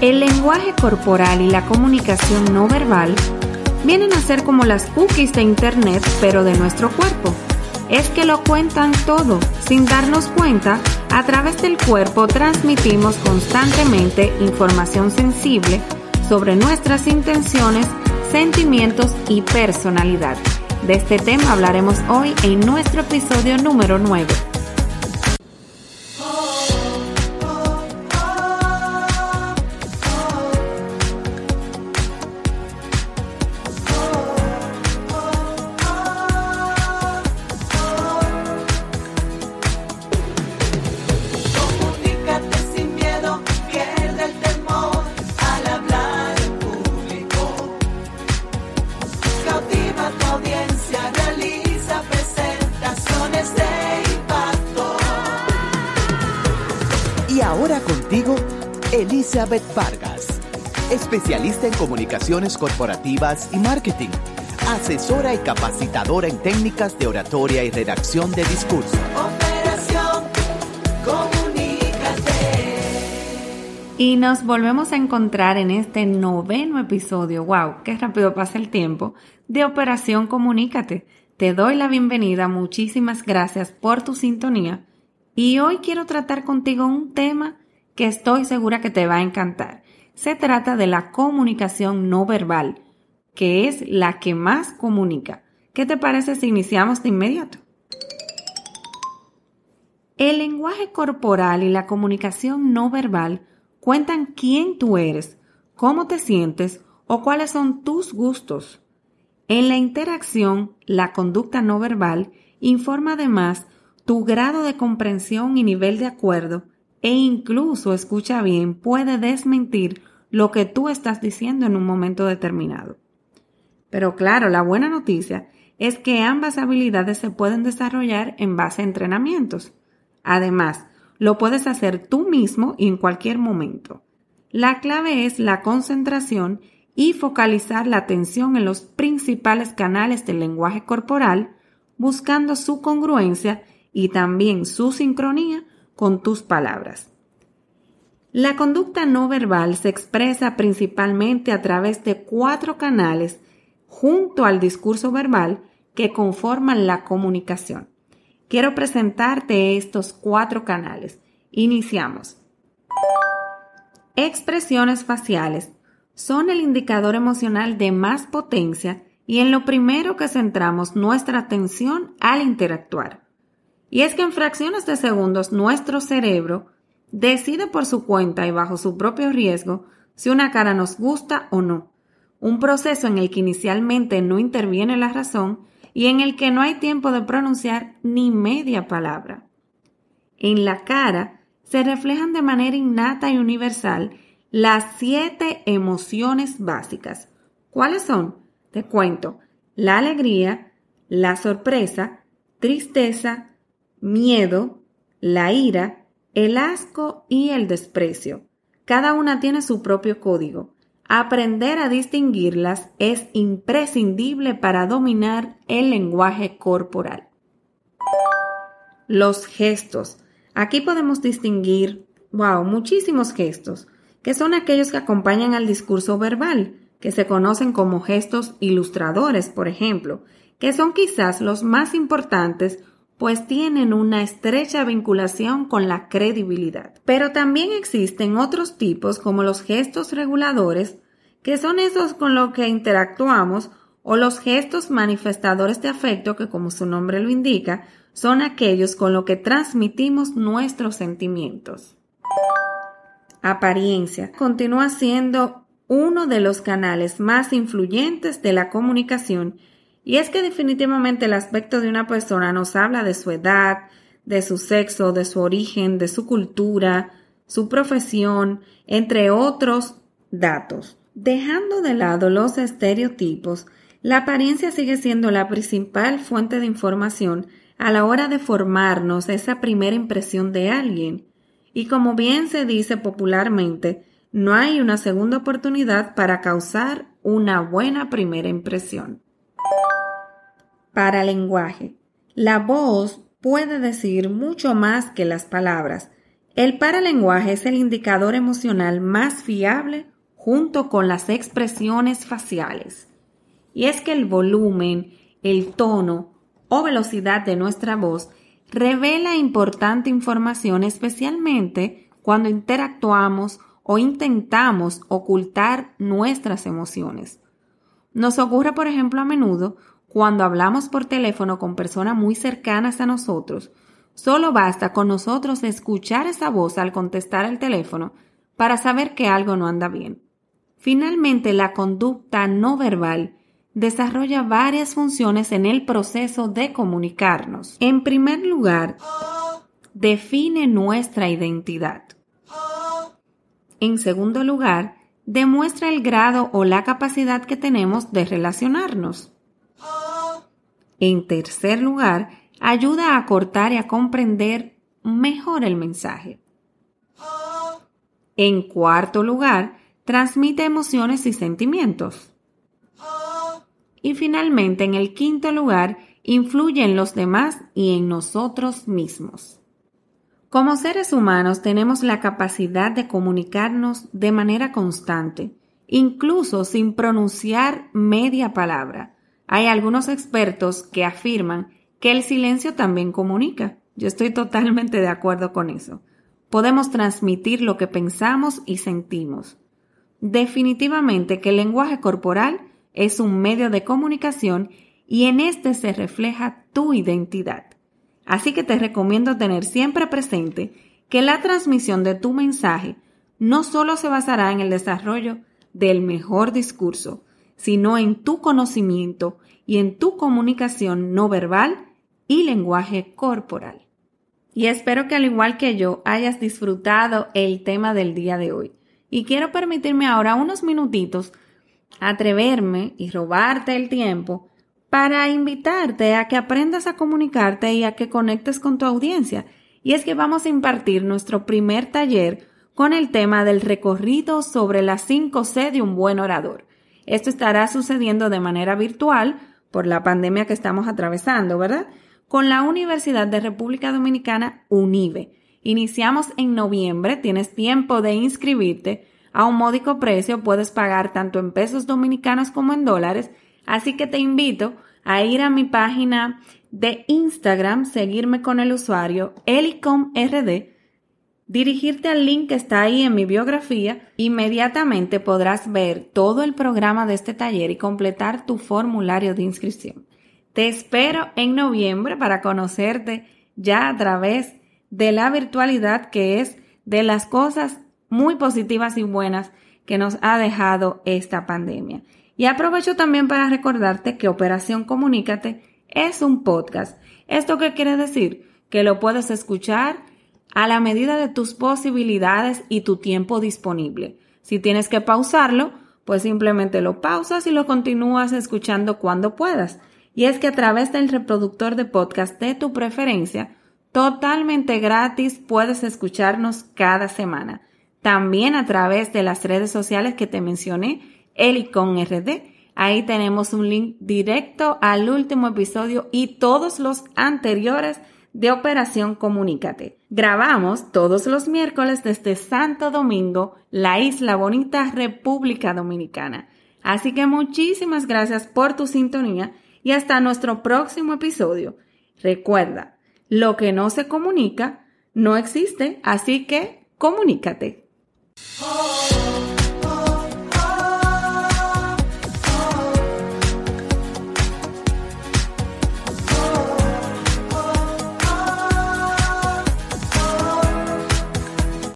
El lenguaje corporal y la comunicación no verbal vienen a ser como las cookies de Internet, pero de nuestro cuerpo. Es que lo cuentan todo. Sin darnos cuenta, a través del cuerpo transmitimos constantemente información sensible sobre nuestras intenciones, sentimientos y personalidad. De este tema hablaremos hoy en nuestro episodio número 9. Elizabeth Vargas, especialista en comunicaciones corporativas y marketing, asesora y capacitadora en técnicas de oratoria y redacción de discurso. Operación Comunícate. Y nos volvemos a encontrar en este noveno episodio, wow, qué rápido pasa el tiempo, de Operación Comunícate. Te doy la bienvenida, muchísimas gracias por tu sintonía. Y hoy quiero tratar contigo un tema que estoy segura que te va a encantar. Se trata de la comunicación no verbal, que es la que más comunica. ¿Qué te parece si iniciamos de inmediato? El lenguaje corporal y la comunicación no verbal cuentan quién tú eres, cómo te sientes o cuáles son tus gustos. En la interacción, la conducta no verbal informa además tu grado de comprensión y nivel de acuerdo e incluso, escucha bien, puede desmentir lo que tú estás diciendo en un momento determinado. Pero claro, la buena noticia es que ambas habilidades se pueden desarrollar en base a entrenamientos. Además, lo puedes hacer tú mismo y en cualquier momento. La clave es la concentración y focalizar la atención en los principales canales del lenguaje corporal, buscando su congruencia y también su sincronía con tus palabras. La conducta no verbal se expresa principalmente a través de cuatro canales junto al discurso verbal que conforman la comunicación. Quiero presentarte estos cuatro canales. Iniciamos. Expresiones faciales son el indicador emocional de más potencia y en lo primero que centramos nuestra atención al interactuar. Y es que en fracciones de segundos nuestro cerebro decide por su cuenta y bajo su propio riesgo si una cara nos gusta o no. Un proceso en el que inicialmente no interviene la razón y en el que no hay tiempo de pronunciar ni media palabra. En la cara se reflejan de manera innata y universal las siete emociones básicas. ¿Cuáles son? Te cuento. La alegría, la sorpresa, tristeza, miedo, la ira, el asco y el desprecio. Cada una tiene su propio código. Aprender a distinguirlas es imprescindible para dominar el lenguaje corporal. Los gestos. Aquí podemos distinguir, wow, muchísimos gestos, que son aquellos que acompañan al discurso verbal, que se conocen como gestos ilustradores, por ejemplo, que son quizás los más importantes pues tienen una estrecha vinculación con la credibilidad. Pero también existen otros tipos como los gestos reguladores, que son esos con los que interactuamos, o los gestos manifestadores de afecto, que como su nombre lo indica, son aquellos con los que transmitimos nuestros sentimientos. Apariencia continúa siendo uno de los canales más influyentes de la comunicación y es que definitivamente el aspecto de una persona nos habla de su edad, de su sexo, de su origen, de su cultura, su profesión, entre otros datos. Dejando de lado los estereotipos, la apariencia sigue siendo la principal fuente de información a la hora de formarnos esa primera impresión de alguien. Y como bien se dice popularmente, no hay una segunda oportunidad para causar una buena primera impresión para lenguaje. La voz puede decir mucho más que las palabras El paralenguaje es el indicador emocional más fiable junto con las expresiones faciales. Y es que el volumen, el tono o velocidad de nuestra voz revela importante información especialmente cuando interactuamos o intentamos ocultar nuestras emociones. Nos ocurre, por ejemplo, a menudo cuando hablamos por teléfono con personas muy cercanas a nosotros. Solo basta con nosotros escuchar esa voz al contestar el teléfono para saber que algo no anda bien. Finalmente, la conducta no verbal desarrolla varias funciones en el proceso de comunicarnos. En primer lugar, define nuestra identidad. En segundo lugar, demuestra el grado o la capacidad que tenemos de relacionarnos. En tercer lugar, ayuda a cortar y a comprender mejor el mensaje. En cuarto lugar, transmite emociones y sentimientos. Y finalmente, en el quinto lugar, influye en los demás y en nosotros mismos. Como seres humanos tenemos la capacidad de comunicarnos de manera constante, incluso sin pronunciar media palabra. Hay algunos expertos que afirman que el silencio también comunica. Yo estoy totalmente de acuerdo con eso. Podemos transmitir lo que pensamos y sentimos. Definitivamente que el lenguaje corporal es un medio de comunicación y en este se refleja tu identidad. Así que te recomiendo tener siempre presente que la transmisión de tu mensaje no solo se basará en el desarrollo del mejor discurso, sino en tu conocimiento y en tu comunicación no verbal y lenguaje corporal. Y espero que al igual que yo hayas disfrutado el tema del día de hoy. Y quiero permitirme ahora unos minutitos atreverme y robarte el tiempo para invitarte a que aprendas a comunicarte y a que conectes con tu audiencia. Y es que vamos a impartir nuestro primer taller con el tema del recorrido sobre las 5 C de un buen orador. Esto estará sucediendo de manera virtual por la pandemia que estamos atravesando, ¿verdad? Con la Universidad de República Dominicana UNIBE. Iniciamos en noviembre, tienes tiempo de inscribirte. A un módico precio puedes pagar tanto en pesos dominicanos como en dólares Así que te invito a ir a mi página de Instagram, seguirme con el usuario elicomrd, dirigirte al link que está ahí en mi biografía, inmediatamente podrás ver todo el programa de este taller y completar tu formulario de inscripción. Te espero en noviembre para conocerte ya a través de la virtualidad que es de las cosas muy positivas y buenas que nos ha dejado esta pandemia. Y aprovecho también para recordarte que Operación Comunícate es un podcast. ¿Esto qué quiere decir? Que lo puedes escuchar a la medida de tus posibilidades y tu tiempo disponible. Si tienes que pausarlo, pues simplemente lo pausas y lo continúas escuchando cuando puedas. Y es que a través del reproductor de podcast de tu preferencia, totalmente gratis puedes escucharnos cada semana. También a través de las redes sociales que te mencioné Elicon RD. Ahí tenemos un link directo al último episodio y todos los anteriores de Operación Comunícate. Grabamos todos los miércoles desde Santo Domingo, la isla bonita República Dominicana. Así que muchísimas gracias por tu sintonía y hasta nuestro próximo episodio. Recuerda, lo que no se comunica no existe, así que comunícate.